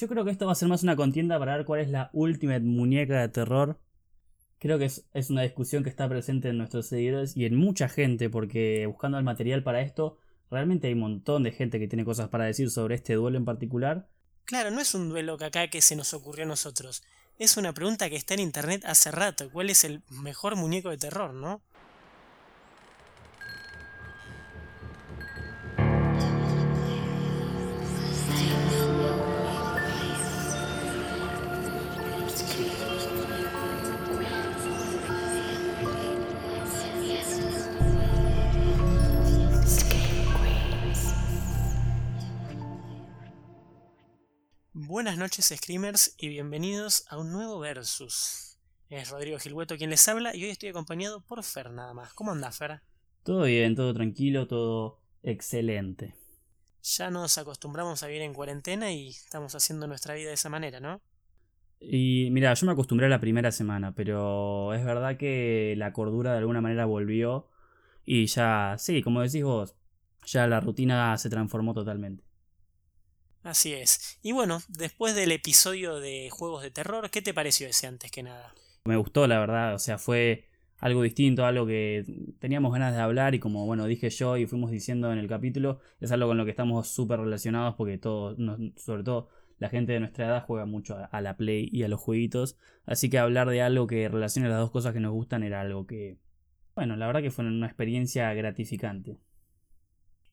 Yo creo que esto va a ser más una contienda para ver cuál es la última muñeca de terror. Creo que es, es una discusión que está presente en nuestros seguidores y en mucha gente, porque buscando el material para esto, realmente hay un montón de gente que tiene cosas para decir sobre este duelo en particular. Claro, no es un duelo que acá que se nos ocurrió a nosotros. Es una pregunta que está en internet hace rato. ¿Cuál es el mejor muñeco de terror, no? Buenas noches Screamers y bienvenidos a un nuevo Versus. Es Rodrigo Gilhueto quien les habla y hoy estoy acompañado por Fer nada más. ¿Cómo anda Fer? Todo bien, todo tranquilo, todo excelente. Ya nos acostumbramos a vivir en cuarentena y estamos haciendo nuestra vida de esa manera, ¿no? Y mira, yo me acostumbré a la primera semana, pero es verdad que la cordura de alguna manera volvió y ya, sí, como decís vos, ya la rutina se transformó totalmente. Así es. Y bueno, después del episodio de juegos de terror, ¿qué te pareció ese antes que nada? Me gustó, la verdad, o sea, fue algo distinto, algo que teníamos ganas de hablar y como bueno dije yo y fuimos diciendo en el capítulo, es algo con lo que estamos súper relacionados porque todos, sobre todo la gente de nuestra edad juega mucho a la Play y a los jueguitos, así que hablar de algo que relacione las dos cosas que nos gustan era algo que, bueno, la verdad que fue una experiencia gratificante.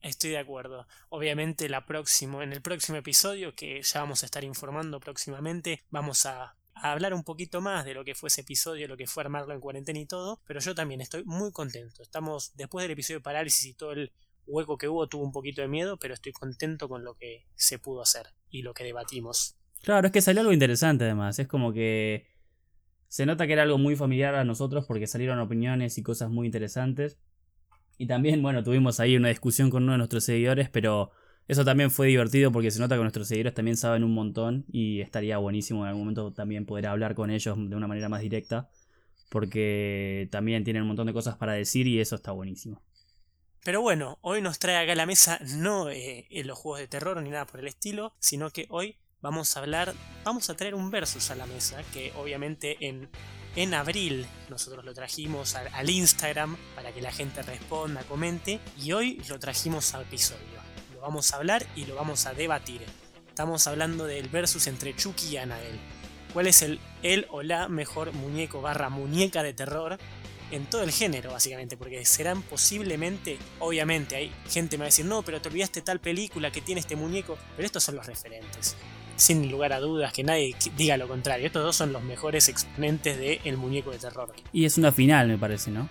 Estoy de acuerdo. Obviamente la próximo, en el próximo episodio, que ya vamos a estar informando próximamente, vamos a, hablar un poquito más de lo que fue ese episodio, lo que fue armarlo en cuarentena y todo, pero yo también estoy muy contento. Estamos, después del episodio de parálisis y todo el hueco que hubo, tuvo un poquito de miedo, pero estoy contento con lo que se pudo hacer y lo que debatimos. Claro, es que salió algo interesante además, es como que se nota que era algo muy familiar a nosotros porque salieron opiniones y cosas muy interesantes. Y también, bueno, tuvimos ahí una discusión con uno de nuestros seguidores, pero eso también fue divertido porque se nota que nuestros seguidores también saben un montón y estaría buenísimo en algún momento también poder hablar con ellos de una manera más directa, porque también tienen un montón de cosas para decir y eso está buenísimo. Pero bueno, hoy nos trae acá a la mesa no eh, los juegos de terror ni nada por el estilo, sino que hoy vamos a hablar, vamos a traer un versus a la mesa, que obviamente en en abril nosotros lo trajimos al, Instagram para que la gente responda, comente y hoy lo trajimos al episodio. Lo vamos a hablar y lo vamos a debatir. Estamos hablando del versus entre Chucky y Annabelle. ¿Cuál es el, el o la mejor muñeco barra muñeca de terror en todo el género, básicamente, porque serán posiblemente, obviamente, hay gente que me va a decir, no, pero te olvidaste tal película que tiene este muñeco, pero estos son los referentes sin lugar a dudas, que nadie diga lo contrario. Estos dos son los mejores exponentes del el muñeco de terror. Y es una final, me parece, ¿no?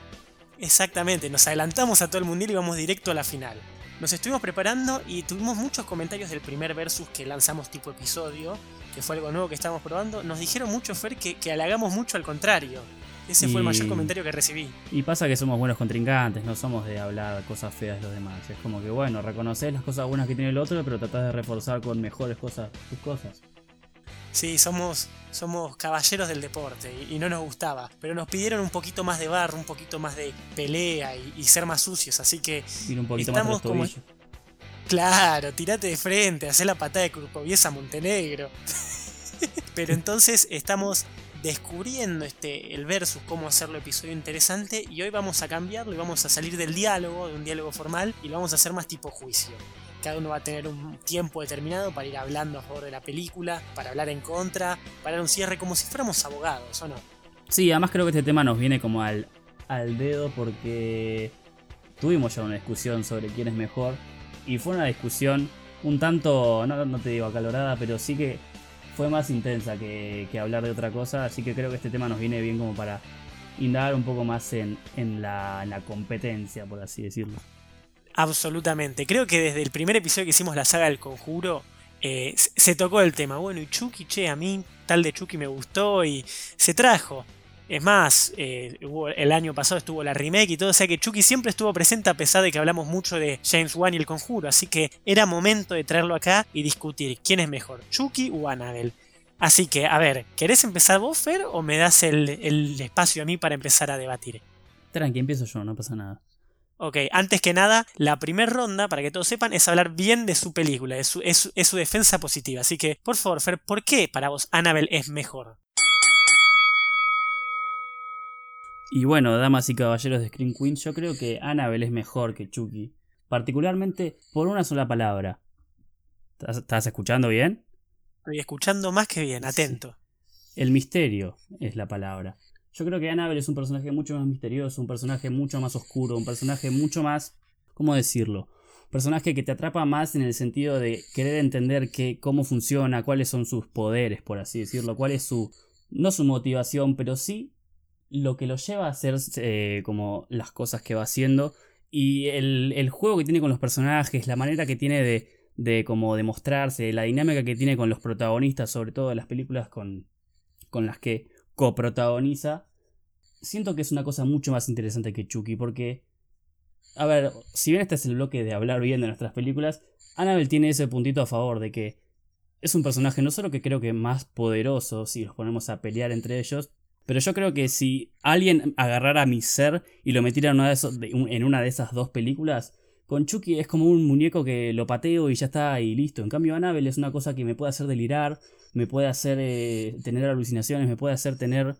Exactamente, nos adelantamos a todo el mundial y vamos directo a la final. Nos estuvimos preparando y tuvimos muchos comentarios del primer versus que lanzamos tipo episodio, que fue algo nuevo que estábamos probando. Nos dijeron mucho, Fer, que, que halagamos mucho al contrario. Ese fue el mayor comentario que recibí. Y pasa que somos buenos contrincantes, no somos de hablar cosas feas de los demás. Es como que, bueno, reconoces las cosas buenas que tiene el otro, pero tratás de reforzar con mejores cosas tus cosas. Sí, somos, somos caballeros del deporte y, no nos gustaba. Pero nos pidieron un poquito más de barro, un poquito más de pelea y, ser más sucios. Así que. un poquito estamos como. Claro, tirate de frente, hacé la patada de Kurkoviesa a Montenegro. pero entonces estamos descubriendo este, el versus, cómo hacerlo episodio interesante, y hoy vamos a cambiarlo y vamos a salir del diálogo, de un diálogo formal, y lo vamos a hacer más tipo juicio. Cada uno va a tener un tiempo determinado para ir hablando a favor de la película, para hablar en contra, para un cierre como si fuéramos abogados, ¿o no? Sí, además creo que este tema nos viene como al, al dedo porque tuvimos ya una discusión sobre quién es mejor, y fue una discusión un tanto, no, no te digo acalorada, pero sí que fue más intensa que, hablar de otra cosa, así que creo que este tema nos viene bien como para indagar un poco más en, la, competencia, por así decirlo. Absolutamente, creo que desde el primer episodio que hicimos la saga del conjuro, eh, se tocó el tema. Bueno, y Chucky, che, a mí tal de Chucky me gustó y se trajo. Es más, eh, el año pasado estuvo la remake y todo, o sea que Chucky siempre estuvo presente a pesar de que hablamos mucho de James Wan y el conjuro, así que era momento de traerlo acá y discutir quién es mejor, Chucky o Annabelle. Así que, a ver, ¿querés empezar vos, Fer, o me das el, espacio a mí para empezar a debatir? Tranqui, empiezo yo, no pasa nada. Ok, antes que nada, la primera ronda, para que todos sepan, es hablar bien de su película, es su, es, es su defensa positiva. Así que, por favor, Fer, ¿por qué para vos Annabelle es mejor? Y bueno, damas y caballeros de Screen Queen, yo creo que Annabelle es mejor que Chucky. Particularmente por una sola palabra. ¿Estás, escuchando bien? Estoy escuchando más que bien, atento. El misterio es la palabra. Yo creo que Annabelle es un personaje mucho más misterioso, un personaje mucho más oscuro, un personaje mucho más... ¿Cómo decirlo? Un personaje que te atrapa más en el sentido de querer entender que, cómo funciona, cuáles son sus poderes, por así decirlo, cuál es su... no su motivación, pero sí lo que lo lleva a hacer eh, como las cosas que va haciendo y el, el, juego que tiene con los personajes, la manera que tiene de, de como demostrarse, la dinámica que tiene con los protagonistas, sobre todo en las películas con, con las que coprotagoniza, siento que es una cosa mucho más interesante que Chucky, porque, a ver, si bien este es el bloque de hablar bien de nuestras películas, Annabelle tiene ese puntito a favor de que es un personaje no solo que creo que más poderoso si los ponemos a pelear entre ellos, pero yo creo que si alguien agarrara a mi ser y lo metiera en una de, esas dos películas, con Chucky es como un muñeco que lo pateo y ya está y listo. En cambio, Annabelle es una cosa que me puede hacer delirar, me puede hacer eh, tener alucinaciones, me puede hacer tener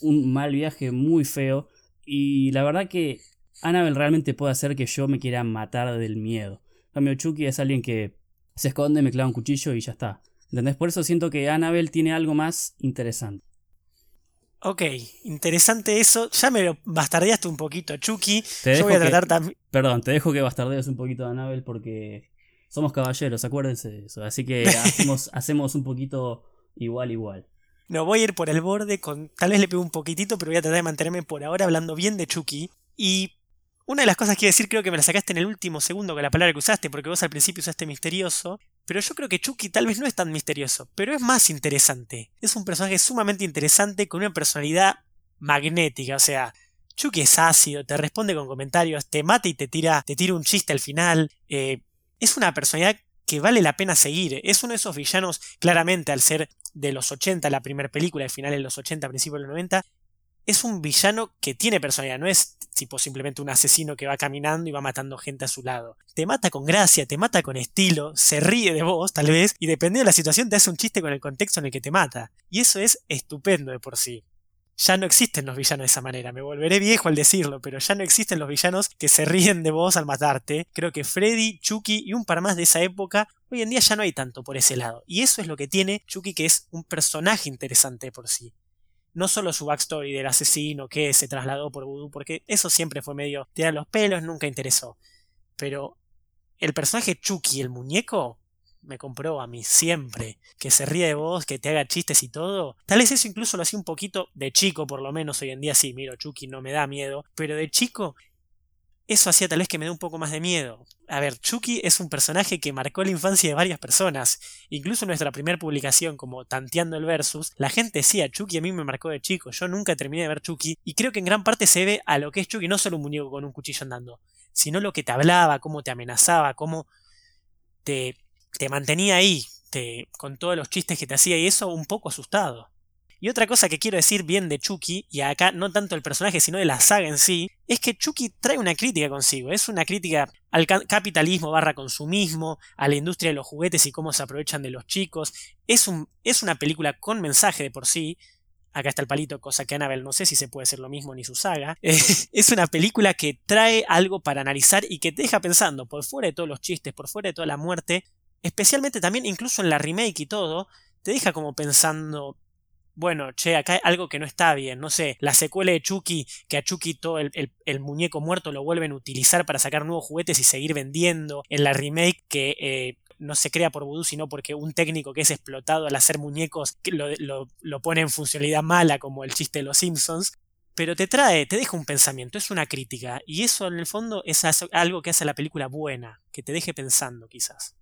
un mal viaje muy feo. Y la verdad que Annabelle realmente puede hacer que yo me quiera matar del miedo. En cambio, Chucky es alguien que se esconde, me clava un cuchillo y ya está. ¿Entendés? Por eso siento que Annabelle tiene algo más interesante. Ok, interesante eso. Ya me lo bastardeaste un poquito, Chucky. Yo voy a tratar también. Perdón, te dejo que bastardees un poquito a Annabelle porque somos caballeros, acuérdense de eso. Así que hacemos, hacemos un poquito igual, igual. No, voy a ir por el borde, con tal vez le pego un poquitito, pero voy a tratar de mantenerme por ahora hablando bien de Chucky. Y una de las cosas que decir, creo que me la sacaste en el último segundo con la palabra que usaste, porque vos al principio usaste misterioso. Pero yo creo que Chucky tal vez no es tan misterioso, pero es más interesante. Es un personaje sumamente interesante con una personalidad magnética, o sea, Chucky es ácido, te responde con comentarios, te mata y te tira, te tira un chiste al final. Eh, es una personalidad que vale la pena seguir. Es uno de esos villanos, claramente, al ser de los 80 la primera película, al final de los 80, principios de los 90, es un villano que tiene personalidad, no es tipo simplemente un asesino que va caminando y va matando gente a su lado. Te mata con gracia, te mata con estilo, se ríe de vos tal vez, y dependiendo de la situación te hace un chiste con el contexto en el que te mata. Y eso es estupendo de por sí. Ya no existen los villanos de esa manera, me volveré viejo al decirlo, pero ya no existen los villanos que se ríen de vos al matarte. Creo que Freddy, Chucky y un par más de esa época, hoy en día ya no hay tanto por ese lado. Y eso es lo que tiene Chucky, que es un personaje interesante por sí no solo su backstory del asesino que se trasladó por vudú, porque eso siempre fue medio tirar los pelos, nunca interesó. Pero el personaje Chucky, el muñeco, me compró a mí siempre. Que se ríe de vos, que te haga chistes y todo. Tal vez eso incluso lo hacía un poquito de chico, por lo menos hoy en día sí, miro, Chucky no me da miedo. Pero de chico eso hacía tal vez que me dé un poco más de miedo. A ver, Chucky es un personaje que marcó la infancia de varias personas. Incluso en nuestra primera publicación, como Tanteando el Versus, la gente decía, Chucky a mí me marcó de chico, yo nunca terminé de ver Chucky, y creo que en gran parte se debe a lo que es Chucky, no solo un muñeco con un cuchillo andando, sino lo que te hablaba, cómo te amenazaba, cómo te, te mantenía ahí, te, con todos los chistes que te hacía, y eso un poco asustado. Y otra cosa que quiero decir bien de Chucky, y acá no tanto el personaje, sino de la saga en sí, es que Chucky trae una crítica consigo. Es una crítica al capitalismo barra consumismo, a la industria de los juguetes y cómo se aprovechan de los chicos. Es, un, es una película con mensaje de por sí. Acá está el palito, cosa que Annabelle no sé si se puede hacer lo mismo ni su saga. es una película que trae algo para analizar y que te deja pensando, por fuera de todos los chistes, por fuera de toda la muerte, especialmente también incluso en la remake y todo, te deja como pensando bueno, che, acá hay algo que no está bien, no sé, la secuela de Chucky, que a Chucky todo el, muñeco muerto lo vuelven a utilizar para sacar nuevos juguetes y seguir vendiendo, en la remake que eh, no se crea por vudú, sino porque un técnico que es explotado al hacer muñecos lo, lo, lo pone en funcionalidad mala, como el chiste de los Simpsons, pero te trae, te deja un pensamiento, es una crítica, y eso en el fondo es algo que hace la película buena, que te deje pensando quizás.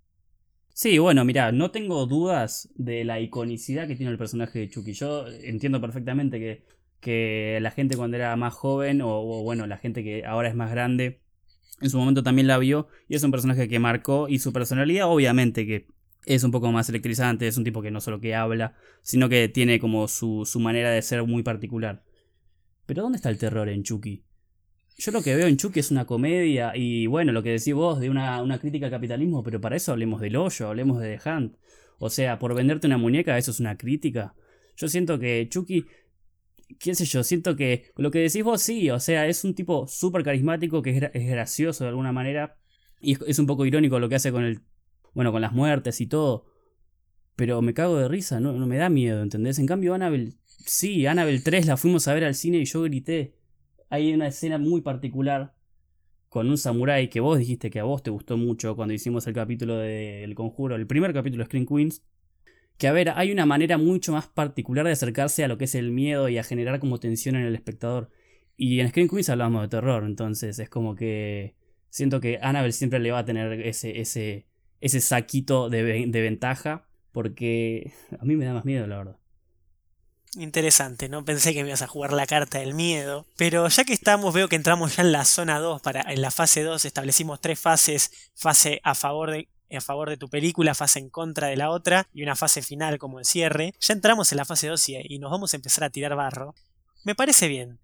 Sí, bueno, mira, no tengo dudas de la iconicidad que tiene el personaje de Chucky. Yo entiendo perfectamente que, que la gente cuando era más joven, o, bueno, la gente que ahora es más grande, en su momento también la vio, y es un personaje que marcó, y su personalidad obviamente que es un poco más electrizante, es un tipo que no solo que habla, sino que tiene como su, su manera de ser muy particular. Pero ¿dónde está el terror en Chucky? Yo lo que veo en Chucky es una comedia y bueno, lo que decís vos de una, una crítica al capitalismo, pero para eso hablemos del hoyo, hablemos de The Hunt. O sea, por venderte una muñeca, eso es una crítica. Yo siento que Chucky, qué sé yo, siento que lo que decís vos sí, o sea, es un tipo súper carismático que es, gracioso de alguna manera. Y es, un poco irónico lo que hace con el. Bueno, con las muertes y todo. Pero me cago de risa, no, no me da miedo, ¿entendés? En cambio, Annabelle. Sí, Annabelle 3 la fuimos a ver al cine y yo grité. Hay una escena muy particular con un samurái que vos dijiste que a vos te gustó mucho cuando hicimos el capítulo del conjuro, el primer capítulo de Screen Queens. Que a ver, hay una manera mucho más particular de acercarse a lo que es el miedo y a generar como tensión en el espectador. Y en Screen Queens hablamos de terror, entonces es como que siento que Annabelle siempre le va a tener ese, ese, ese saquito de, de ventaja, porque a mí me da más miedo, la verdad. Interesante, no pensé que me ibas a jugar la carta del miedo. Pero ya que estamos, veo que entramos ya en la zona 2. Para, en la fase 2 establecimos tres fases. Fase a favor de, a favor de tu película, fase en contra de la otra y una fase final como el cierre. Ya entramos en la fase 2 y, nos vamos a empezar a tirar barro. Me parece bien.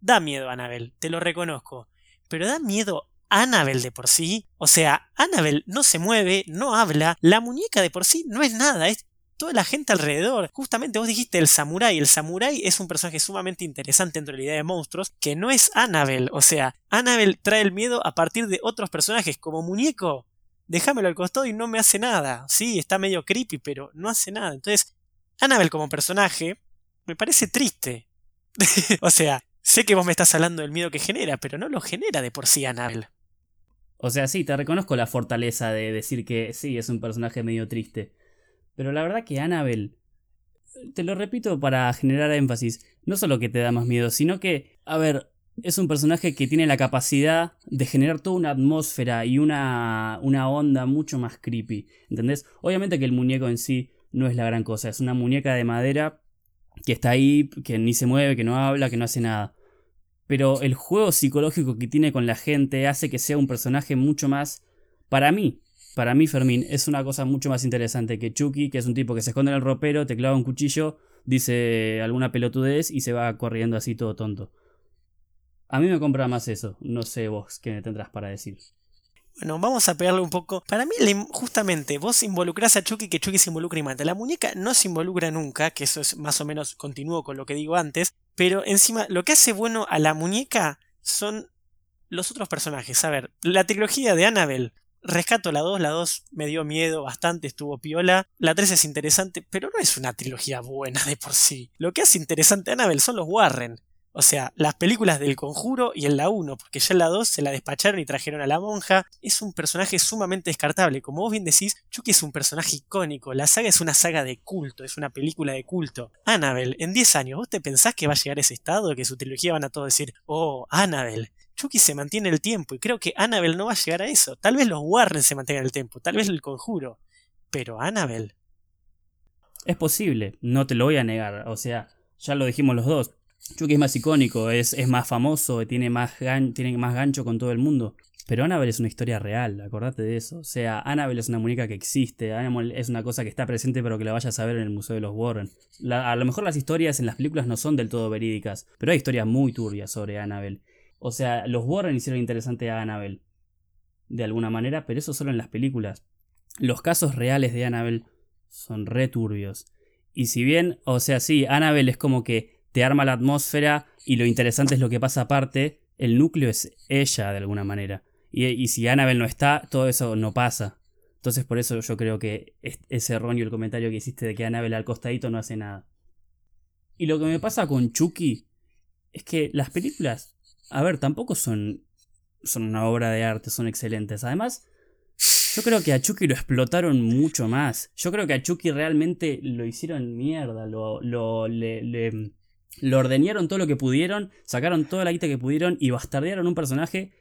Da miedo, Anabel, te lo reconozco. Pero da miedo Annabel de por sí. O sea, Annabel no se mueve, no habla, la muñeca de por sí no es nada, es toda la gente alrededor. Justamente vos dijiste el samurái. El samurái es un personaje sumamente interesante dentro de la idea de monstruos, que no es Annabelle. O sea, Annabelle trae el miedo a partir de otros personajes, como muñeco. Déjamelo al costado y no me hace nada. Sí, está medio creepy, pero no hace nada. Entonces, Annabelle como personaje me parece triste. o sea, sé que vos me estás hablando del miedo que genera, pero no lo genera de por sí Annabelle. O sea, sí, te reconozco la fortaleza de decir que sí, es un personaje medio triste. Pero la verdad que Annabelle, te lo repito para generar énfasis, no solo que te da más miedo, sino que, a ver, es un personaje que tiene la capacidad de generar toda una atmósfera y una, una onda mucho más creepy. ¿Entendés? Obviamente que el muñeco en sí no es la gran cosa, es una muñeca de madera que está ahí, que ni se mueve, que no habla, que no hace nada. Pero el juego psicológico que tiene con la gente hace que sea un personaje mucho más, para mí, para mí Fermín es una cosa mucho más interesante que Chucky, que es un tipo que se esconde en el ropero, te clava un cuchillo, dice alguna pelotudez y se va corriendo así todo tonto. A mí me compra más eso, no sé vos qué me tendrás para decir. Bueno, vamos a pegarle un poco. Para mí, justamente, vos involucrás a Chucky que Chucky se involucra y mata. La muñeca no se involucra nunca, que eso es más o menos continuo con lo que digo antes. Pero encima, lo que hace bueno a la muñeca son los otros personajes. A ver, la trilogía de Annabelle Rescato la 2, la 2 me dio miedo bastante, estuvo piola. La 3 es interesante, pero no es una trilogía buena de por sí. Lo que hace interesante a Annabelle son los Warren. O sea, las películas del conjuro y en la 1, porque ya en la 2 se la despacharon y trajeron a la monja. Es un personaje sumamente descartable. Como vos bien decís, Chucky es un personaje icónico. La saga es una saga de culto, es una película de culto. Annabelle, en 10 años, ¿vos te pensás que va a llegar a ese estado? Que su trilogía van a todos decir, oh, Annabelle, Chucky se mantiene el tiempo y creo que Annabelle no va a llegar a eso. Tal vez los Warren se mantengan el tiempo, tal vez el conjuro. Pero Annabelle. Es posible, no te lo voy a negar. O sea, ya lo dijimos los dos. Chucky es más icónico, es, más famoso, tiene más, tiene más gancho con todo el mundo. Pero Annabelle es una historia real, acordate de eso. O sea, Annabelle es una muñeca que existe, Annabelle es una cosa que está presente pero que la vayas a ver en el Museo de los Warren. a lo mejor las historias en las películas no son del todo verídicas, pero hay historias muy turbias sobre Annabelle. O sea, los Warren hicieron interesante a Annabelle. De alguna manera, pero eso solo en las películas. Los casos reales de Annabelle son returbios. Y si bien, o sea, sí, Annabelle es como que te arma la atmósfera y lo interesante es lo que pasa aparte, el núcleo es ella de alguna manera. Y, si Annabelle no está, todo eso no pasa. Entonces por eso yo creo que es, erróneo el comentario que hiciste de que Annabelle al costadito no hace nada. Y lo que me pasa con Chucky es que las películas a ver, tampoco son, son una obra de arte, son excelentes. Además, yo creo que a Chucky lo explotaron mucho más. Yo creo que a Chucky realmente lo hicieron mierda, lo, lo, le, le, lo ordeñaron todo lo que pudieron, sacaron toda la guita que pudieron y bastardearon un personaje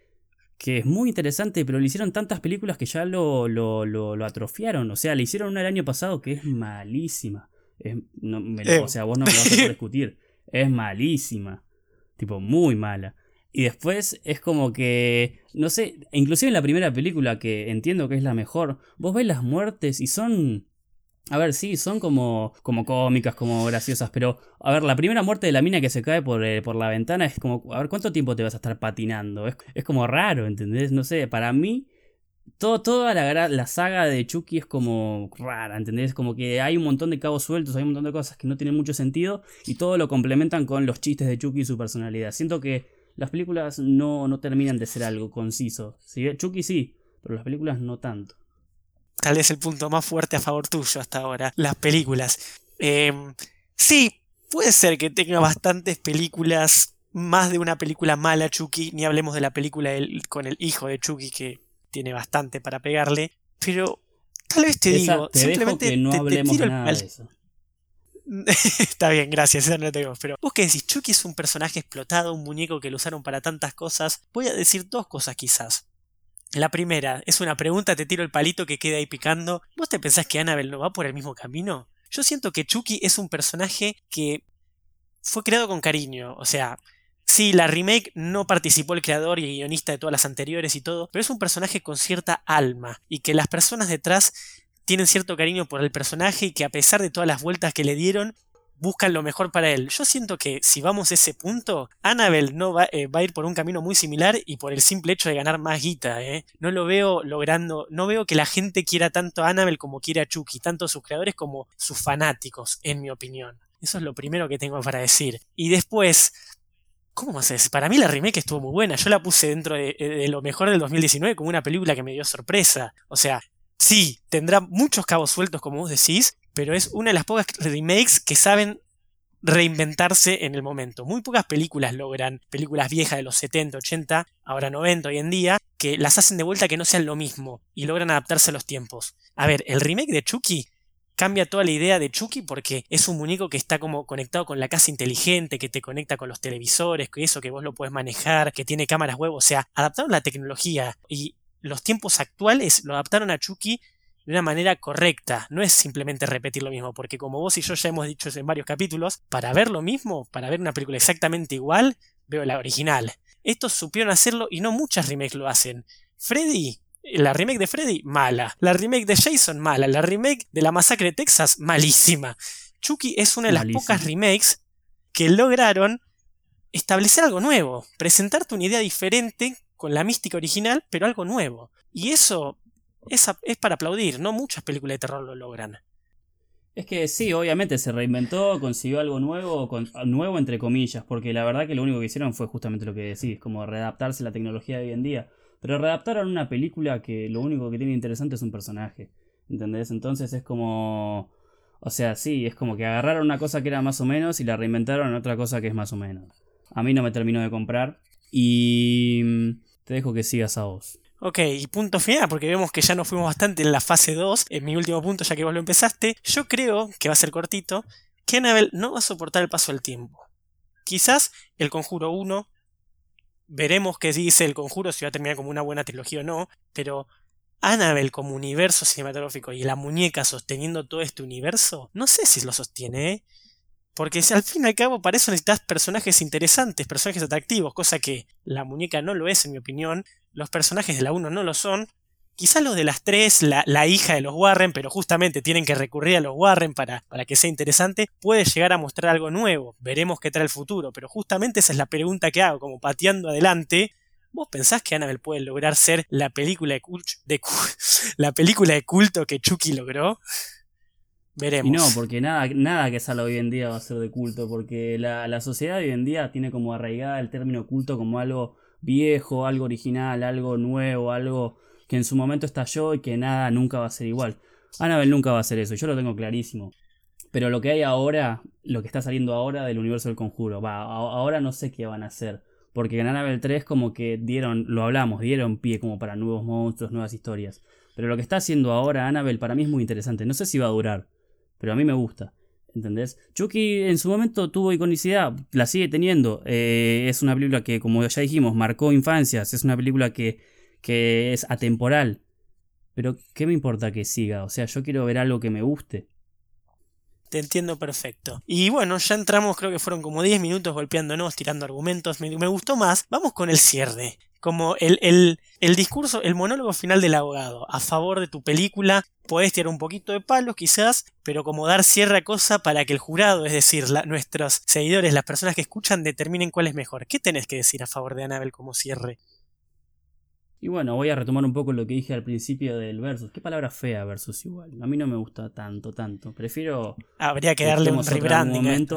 que es muy interesante, pero le hicieron tantas películas que ya lo, lo, lo, atrofiaron. O sea, le hicieron una el año pasado que es malísima. no, eh. O sea, vos no me vas a discutir. Es malísima. Tipo, muy mala. Y después es como que, no sé, inclusive en la primera película que entiendo que es la mejor, vos ves las muertes y son A ver, sí, son como, como cómicas, como graciosas, pero a ver, la primera muerte de la mina que se cae por, eh, por la ventana es como, a ver, ¿cuánto tiempo te vas a estar patinando? Es, es como raro, ¿entendés? No sé, para mí, todo, toda la, la saga de Chucky es como rara, ¿entendés? Como que hay un montón de cabos sueltos, hay un montón de cosas que no tienen mucho sentido y todo lo complementan con los chistes de Chucky y su personalidad. Siento que las películas no, no terminan de ser algo conciso. Chucky sí, pero las películas no tanto tal vez el punto más fuerte a favor tuyo hasta ahora, las películas. Em, sí, puede ser que tenga bastantes películas, más de una película mala Chucky, ni hablemos de la película con el hijo de Chucky que tiene bastante para pegarle, pero tal vez te digo, simplemente que no hablemos nada de eso. Está bien, gracias, eso no lo tengo. Pero vos que decís, Chucky es un personaje explotado, un muñeco que lo usaron para tantas cosas. Voy a decir dos cosas quizás. La primera, es una pregunta, te tiro el palito que queda ahí picando. ¿Vos te pensás que Annabelle no va por el mismo camino? Yo siento que Chucky es un personaje que fue creado con cariño. O sea, sí, la remake no participó el creador y guionista de todas las anteriores y todo, pero es un personaje con cierta alma y que las personas detrás tienen cierto cariño por el personaje y que a pesar de todas las vueltas que le dieron, buscan lo mejor para él. Yo siento que si vamos a ese punto, Annabelle no va, eh, va, a ir por un camino muy similar y por el simple hecho de ganar más guita. ¿eh? No lo veo logrando, no veo que la gente quiera tanto a Annabelle como quiere a Chucky, tanto sus creadores como sus fanáticos, en mi opinión. Eso es lo primero que tengo para decir. Y después, ¿Cómo haces? Para mí la remake estuvo muy buena. Yo la puse dentro de, de, lo mejor del 2019 como una película que me dio sorpresa. O sea, sí, tendrá muchos cabos sueltos como vos decís, pero es una de las pocas remakes que saben reinventarse en el momento. Muy pocas películas logran, películas viejas de los 70, 80, ahora 90 hoy en día, que las hacen de vuelta que no sean lo mismo y logran adaptarse a los tiempos. A ver, el remake de Chucky cambia toda la idea de Chucky porque es un muñeco que está como conectado con la casa inteligente, que te conecta con los televisores, que eso que vos lo puedes manejar, que tiene cámaras web, o sea, adaptaron la tecnología y los tiempos actuales lo adaptaron a Chucky de una manera correcta. No es simplemente repetir lo mismo, porque como vos y yo ya hemos dicho en varios capítulos, para ver lo mismo, para ver una película exactamente igual, veo la original. Estos supieron hacerlo y no muchas remakes lo hacen. Freddy, la remake de Freddy, mala. La remake de Jason, mala. La remake de la masacre de Texas, malísima. Chucky es una de las pocas remakes que lograron establecer algo nuevo, presentarte una idea diferente la mística original, pero algo nuevo. Y eso es, es para aplaudir, no muchas películas de terror lo logran. Es que sí, obviamente se reinventó, consiguió algo nuevo, con, nuevo entre comillas, porque la verdad que lo único que hicieron fue justamente lo que decís, como readaptarse a la tecnología de hoy en día. Pero readaptaron una película que lo único que tiene interesante es un personaje, ¿entendés? Entonces es como... O sea, sí, es como que agarraron una cosa que era más o menos y la reinventaron en otra cosa que es más o menos. A mí no me terminó de comprar y te dejo que sigas a vos. Ok, y punto final, porque vemos que ya nos fuimos bastante en la fase 2, en mi último punto, ya que vos lo empezaste. Yo creo que va a ser cortito, que Annabelle no va a soportar el paso del tiempo. Quizás el conjuro 1, veremos qué dice el conjuro, si va a terminar como una buena trilogía o no, pero Annabelle como universo cinematográfico y la muñeca sosteniendo todo este universo, no sé si lo sostiene, ¿eh? Porque al fin y al cabo para eso necesitas personajes interesantes, personajes atractivos, cosa que la muñeca no lo es en mi opinión los personajes de la 1 no lo son. Quizás los de las 3, la, hija de los Warren, pero justamente tienen que recurrir a los Warren para, para que sea interesante, puede llegar a mostrar algo nuevo. Veremos qué trae el futuro, pero justamente esa es la pregunta que hago, como pateando adelante. ¿Vos pensás que Annabelle puede lograr ser la película de, de la película de culto que Chucky logró? Y no, porque nada, nada que salga hoy en día va a ser de culto, porque la, la sociedad hoy en día tiene como arraigada el término culto como algo viejo, algo original, algo nuevo, algo que en su momento estalló y que nada nunca va a ser igual. Annabelle nunca va a ser eso, yo lo tengo clarísimo. Pero lo que hay ahora, lo que está saliendo ahora del universo del conjuro, va, ahora no sé qué van a hacer. Porque en Annabelle 3 como que dieron, lo hablamos, dieron pie como para nuevos monstruos, nuevas historias. Pero lo que está haciendo ahora Annabelle para mí es muy interesante. No sé si va a durar, pero a mí me gusta. ¿Entendés? Chucky en su momento tuvo iconicidad, la sigue teniendo. Eh, es una película que, como ya dijimos, marcó infancias. Es una película que, que es atemporal. Pero, ¿qué me importa que siga? O sea, yo quiero ver algo que me guste. Te entiendo perfecto. Y bueno, ya entramos, creo que fueron como 10 minutos golpeándonos, tirando argumentos. Me, me, gustó más. Vamos con el cierre. Como el, el, el, discurso, el monólogo final del abogado a favor de tu película. Podés tirar un poquito de palos quizás, pero como dar cierre a cosa para que el jurado, es decir, nuestros seguidores, las personas que escuchan, determinen cuál es mejor. ¿Qué tenés que decir a favor de Annabelle como cierre? Y bueno, voy a retomar un poco lo que dije al principio del versus. Qué palabra fea versus igual. A mí no me gusta tanto, tanto. Prefiero... Habría que darle un rebranding.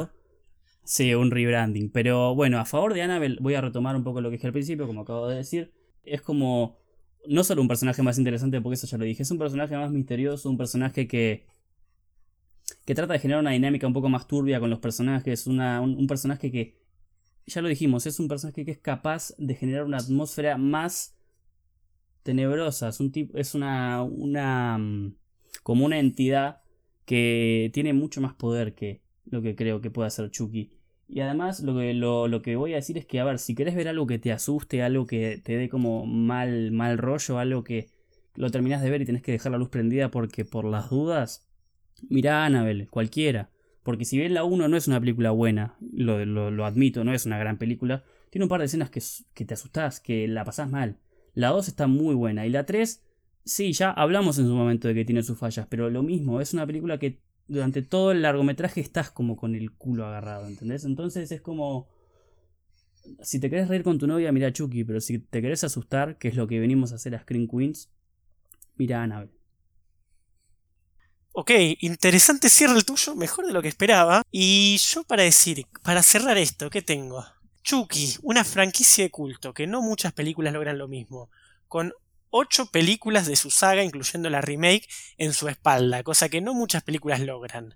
Sí, un rebranding. Pero bueno, a favor de Annabelle voy a retomar un poco lo que dije al principio, como acabo de decir. Es como no solo un personaje más interesante, porque eso ya lo dije, es un personaje más misterioso, un personaje que, que trata de generar una dinámica un poco más turbia con los personajes, una, un, personaje que, ya lo dijimos, es un personaje que es capaz de generar una atmósfera más tenebrosa, es, un tipo, es una, una, mm, como una entidad que tiene mucho más poder que lo que creo que puede hacer Chucky. Y además lo que, lo, que voy a decir es que, a ver, si querés ver algo que te asuste, algo que te dé como mal, mal rollo, algo que lo terminás de ver y tenés que dejar la luz prendida porque por las dudas, mirá Annabelle, cualquiera. Porque si bien la 1 no es una película buena, lo, lo, admito, no es una gran película, tiene un par de escenas que, que te asustás, que la pasás mal. La 2 está muy buena y la 3, sí, ya hablamos en su momento de que tiene sus fallas, pero lo mismo, es una película que durante todo el largometraje estás como con el culo agarrado, ¿entendés? Entonces es como... Si te querés reír con tu novia, mira Chucky, pero si te querés asustar, que es lo que venimos a hacer a Screen Queens, mira a Annabelle. Ok, interesante cierre el tuyo, mejor de lo que esperaba. Y yo para decir, para cerrar esto, ¿qué tengo? Chucky, una franquicia de culto, que no muchas películas logran lo mismo. Con ocho películas de su saga, incluyendo la remake, en su espalda, cosa que no muchas películas logran.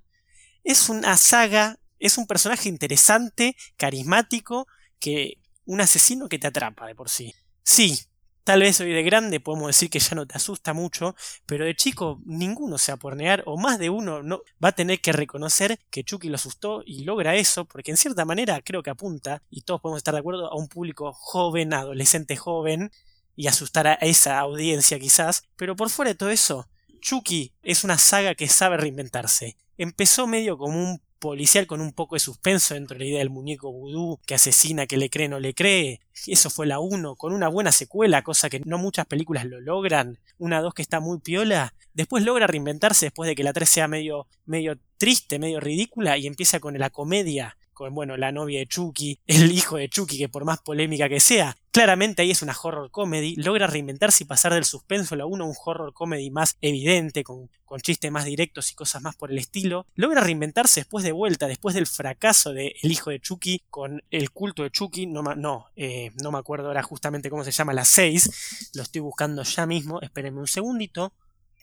Es una saga, es un personaje interesante, carismático, que un asesino que te atrapa de por sí. Sí, tal vez hoy de grande podemos decir que ya no te asusta mucho, pero de chico ninguno se va a por negar, o más de uno no va a tener que reconocer que Chucky lo asustó y logra eso, porque en cierta manera creo que apunta, y todos podemos estar de acuerdo, a un público joven, adolescente joven, y asustar a esa audiencia quizás, pero por fuera de todo eso, Chucky es una saga que sabe reinventarse. Empezó medio como un policial con un poco de suspenso dentro de la idea del muñeco vudú que asesina, que le cree, no le cree. Eso fue la 1, con una buena secuela, cosa que no muchas películas lo logran. Una 2 que está muy piola. Después logra reinventarse después de que la 3 sea medio, medio triste, medio ridícula y empieza con la comedia con bueno, la novia de Chucky, el hijo de Chucky, que por más polémica que sea, claramente ahí es una horror comedy, logra reinventarse y pasar del suspenso a la 1 a un horror comedy más evidente, con, chistes más directos y cosas más por el estilo, logra reinventarse después de vuelta, después del fracaso de El hijo de Chucky con el culto de Chucky, no, no, eh, no me acuerdo ahora justamente cómo se llama, la 6, lo estoy buscando ya mismo, espérenme un segundito,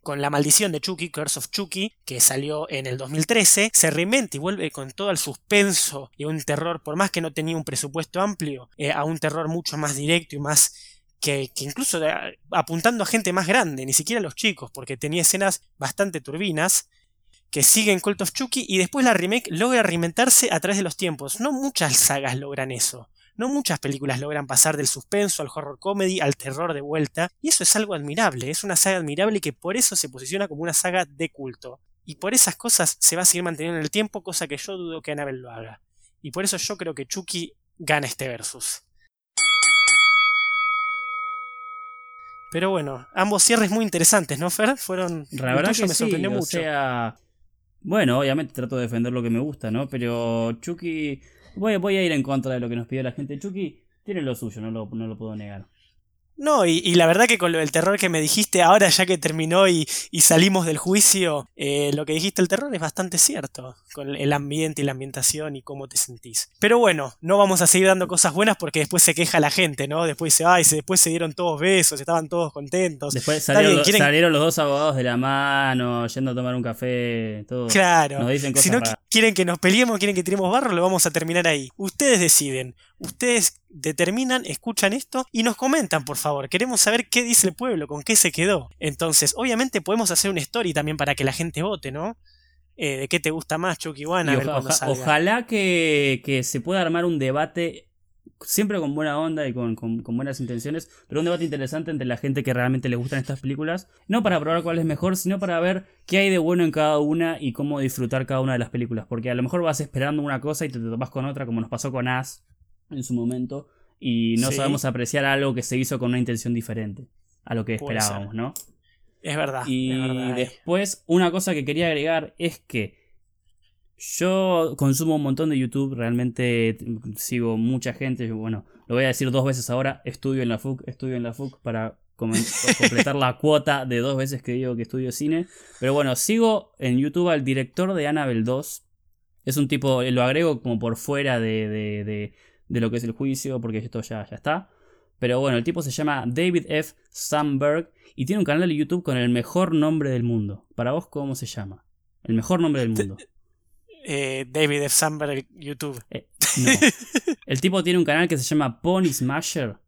con La maldición de Chucky, Curse of Chucky, que salió en el 2013, se reinventa y vuelve con todo el suspenso y un terror, por más que no tenía un presupuesto amplio, eh, a un terror mucho más directo y más que, incluso apuntando a gente más grande, ni siquiera a los chicos, porque tenía escenas bastante turbinas, que siguen Cult of Chucky y después la remake logra reinventarse a través de los tiempos. No muchas sagas logran eso. No muchas películas logran pasar del suspenso al horror comedy al terror de vuelta, y eso es algo admirable, es una saga admirable y que por eso se posiciona como una saga de culto. Y por esas cosas se va a seguir manteniendo en el tiempo, cosa que yo dudo que Annabelle lo haga. Y por eso yo creo que Chucky gana este versus. Pero bueno, ambos cierres muy interesantes, ¿no, Fer? Fueron. La verdad que me sorprendió mucho. sea, bueno, obviamente trato de defender lo que me gusta, ¿no? Pero Chucky Voy, voy a ir en contra de lo que nos pidió la gente. Chucky tiene lo suyo, no lo, no lo puedo negar. No, y, la verdad que con lo del terror que me dijiste ahora, ya que terminó y, salimos del juicio, eh, lo que dijiste el terror es bastante cierto, con el ambiente y la ambientación y cómo te sentís. Pero bueno, no vamos a seguir dando cosas buenas porque después se queja la gente, ¿no? Después dice, ay, después se dieron todos besos, estaban todos contentos. Después salieron, salieron los dos abogados de la mano, yendo a tomar un café, todo. Claro. Nos dicen cosas si no quieren que nos peleemos, quieren que tiremos barro, lo vamos a terminar ahí. Ustedes deciden. Ustedes determinan, escuchan esto y nos comentan, por favor. Queremos saber qué dice el pueblo, con qué se quedó. Entonces, obviamente podemos hacer una story también para que la gente vote, ¿no? Eh, de qué te gusta más, Chucky One, Ojalá que, que, se pueda armar un debate siempre con buena onda y con, con, buenas intenciones, pero un debate interesante entre la gente que realmente le gustan estas películas, no para probar cuál es mejor, sino para ver qué hay de bueno en cada una y cómo disfrutar cada una de las películas, porque a lo mejor vas esperando una cosa y te topas con otra, como nos pasó con As en su momento. y no Sí. sabemos apreciar algo que se hizo con una intención diferente a lo que esperábamos, ¿no? Es verdad. Y es verdad, después, una cosa que quería agregar es que yo consumo un montón de YouTube, realmente sigo mucha gente, bueno, lo voy a decir dos veces ahora, estudio en la FUC, estudio en la FUC para completar la cuota de dos veces que digo que estudio cine. Pero bueno, sigo en YouTube al director de Annabelle 2. Es un tipo, lo agrego como por fuera de, de, de- de lo que es el juicio, porque esto ya, ya está. Pero bueno, el tipo se llama David F. Sandberg y tiene un canal de YouTube con el mejor nombre del mundo. Para vos, ¿cómo se llama? El mejor nombre del mundo. Eh, David F. Sandberg, YouTube. Eh, no. El tipo tiene un canal que se llama Pony Smasher. Ok,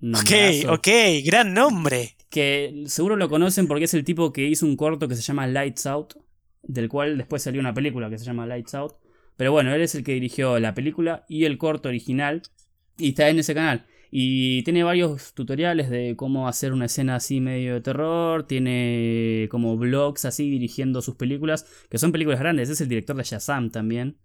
Nombrazo. ok, gran nombre. Que seguro lo conocen porque es el tipo que hizo un corto que se llama Lights Out. Del cual después salió una película que se llama Lights Out. Pero bueno, él es el que dirigió la película y el corto original. Y está en ese canal. Y tiene varios tutoriales de cómo hacer una escena así medio de terror. Tiene como vlogs así dirigiendo sus películas. Que son películas grandes. Es el director de Shazam también.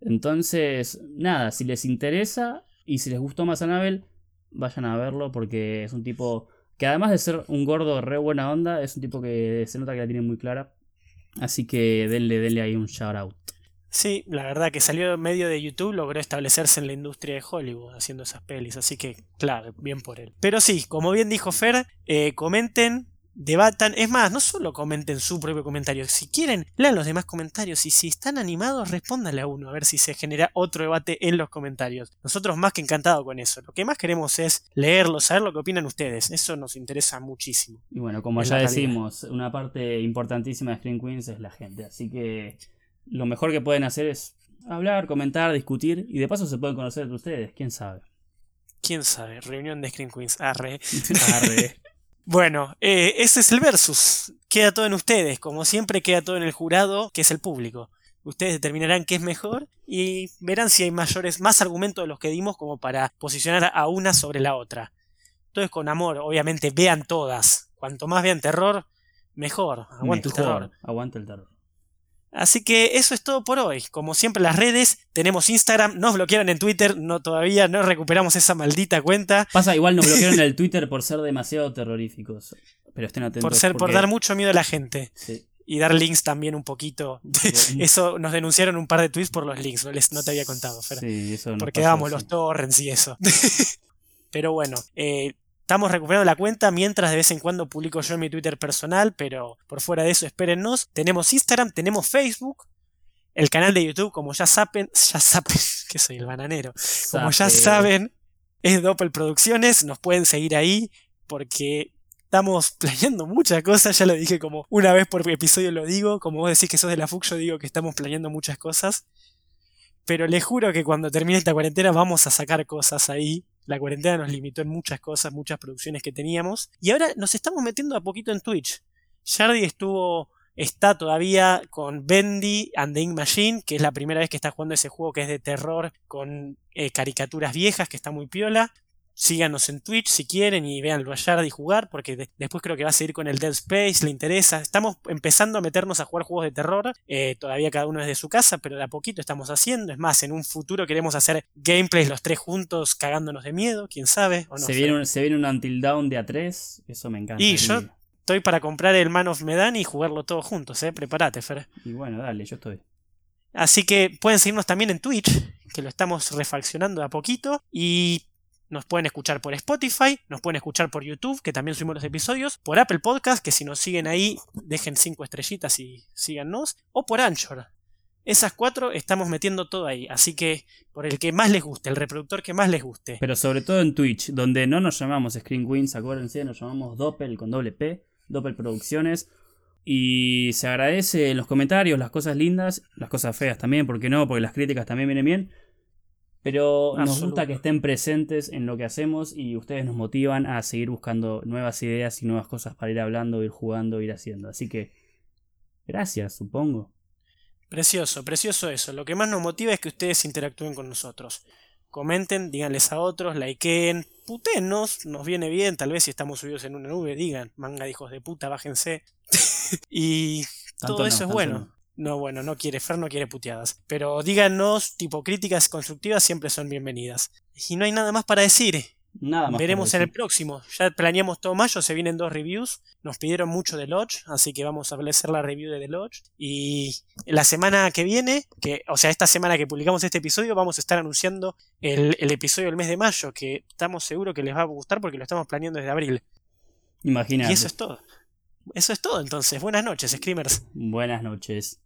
Entonces, nada, si les interesa y si les gustó más Anabel, vayan a verlo porque es un tipo que además de ser un gordo re buena onda, es un tipo que se nota que la tiene muy clara. Así que denle, denle ahí un shout out. Sí, la verdad que salió en medio de YouTube, logró establecerse en la industria de Hollywood haciendo esas pelis, así que claro, bien por él. Pero sí, como bien dijo Fer, eh, comenten, debatan, es más, no solo comenten su propio comentario, si quieren, lean los demás comentarios y si están animados, respóndanle a uno, a ver si se genera otro debate en los comentarios. Nosotros más que encantados con eso, lo que más queremos es leerlo, saber lo que opinan ustedes, eso nos interesa muchísimo. Y bueno, como ya decimos, una parte importantísima de Screen Queens es la gente. Así que lo mejor que pueden hacer es hablar, comentar, discutir. Y de paso se pueden conocer entre ustedes, quién sabe. ¿Quién sabe? Reunión de Screen Queens, arre. Arre. Bueno, eh, ese es el versus. Queda todo en ustedes. Como siempre, queda todo en el jurado, que es el público. Ustedes determinarán qué es mejor y verán si hay mayores, más argumentos de los que dimos como para posicionar a una sobre la otra. Entonces, con amor, obviamente, vean todas. Cuanto más vean terror, mejor. Aguante el terror. Aguanta el terror. Así que eso es todo por hoy. Como siempre, las redes, tenemos Instagram, nos bloquearon en Twitter, no todavía no recuperamos esa maldita cuenta. Pasa, igual nos bloquearon el Twitter por ser demasiado terroríficos. Pero estén atentos. Por ser, por dar mucho miedo a la gente. Sí. y dar links también un poquito. Eso nos denunciaron un par de tweets por los links, no, les, no te había contado, Fer. Sí, eso nos porque dábamos los torrents y eso. pero bueno, eh, estamos recuperando la cuenta mientras de vez en cuando publico yo en mi Twitter personal, pero por fuera de eso espérennos. Tenemos Instagram, tenemos Facebook, el canal de YouTube, como ya saben, ya saben, que soy el bananero. Como ya saben, es Doppel Producciones, nos pueden seguir ahí porque estamos planeando muchas cosas, ya lo dije como una vez por episodio lo digo, como vos decís que sos de la FUC, yo digo que estamos planeando muchas cosas. Pero les juro que cuando termine esta cuarentena vamos a sacar cosas ahí. La cuarentena nos limitó en muchas cosas, muchas producciones que teníamos. Y ahora nos estamos metiendo a poquito en Twitch. Jardy estuvo, está todavía con Bendy and the Ink Machine, que es la primera vez que está jugando ese juego que es de terror con eh, caricaturas viejas, que está muy piola. Síganos en Twitch si quieren y véanlo a Jardy jugar, porque de- después creo que va a seguir con el Dead Space, le interesa. Estamos empezando a meternos a jugar juegos de terror, eh, todavía cada uno desde su casa, pero de a poquito estamos haciendo. Es más, en un futuro queremos hacer gameplays los tres juntos cagándonos de miedo, quién sabe. O no se, viene un, se viene un Until Down de A3. Eso me encanta. Y yo- Estoy para comprar el Man of Medan y jugarlo todos juntos, eh. Prepárate, Fer. Y bueno, dale, yo estoy. Así que pueden seguirnos también en Twitch, que lo estamos refaccionando de a poquito. Y nos pueden escuchar por Spotify, nos pueden escuchar por YouTube, que también subimos los episodios, por Apple Podcast, que si nos siguen ahí, dejen cinco estrellitas y síganos, o por Anchor. Esas cuatro estamos metiendo todo ahí, así que por el que más les guste, el reproductor que más les guste. Pero sobre todo en Twitch, donde no nos llamamos Screen Queens, acuérdense, nos llamamos Doppel con doble P, Doppel Producciones. Y se agradece los comentarios las cosas lindas, las cosas feas también, porque no, porque las críticas también vienen bien. Pero nos gusta que estén presentes en lo que hacemos y ustedes nos motivan a seguir buscando nuevas ideas y nuevas cosas para ir hablando, ir jugando, ir haciendo. Así que, gracias, supongo. Precioso, precioso eso. Lo que más nos motiva es que ustedes interactúen con nosotros. Comenten, díganles a otros, likeen, putenos, nos viene bien, tal vez si estamos subidos en una nube, digan, manga de hijos de puta, bájense. y Tanto todo no, eso es bueno. no. No, bueno, no quiere, Fer no quiere puteadas. Pero díganos, tipo, críticas constructivas siempre son bienvenidas. Y no hay nada más para decir. Nada más. Veremos en el próximo. Ya planeamos todo mayo, se vienen dos reviews. Nos pidieron mucho de Lodge, así que vamos a hacer la review de The Lodge. Y la semana que viene, que, o sea, esta semana que publicamos este episodio, vamos a estar anunciando el, el episodio del mes de mayo, que estamos seguros que les va a gustar porque lo estamos planeando desde abril. Imagínate. Y eso es todo. Eso es todo, entonces. Buenas noches, Screamers. Buenas noches.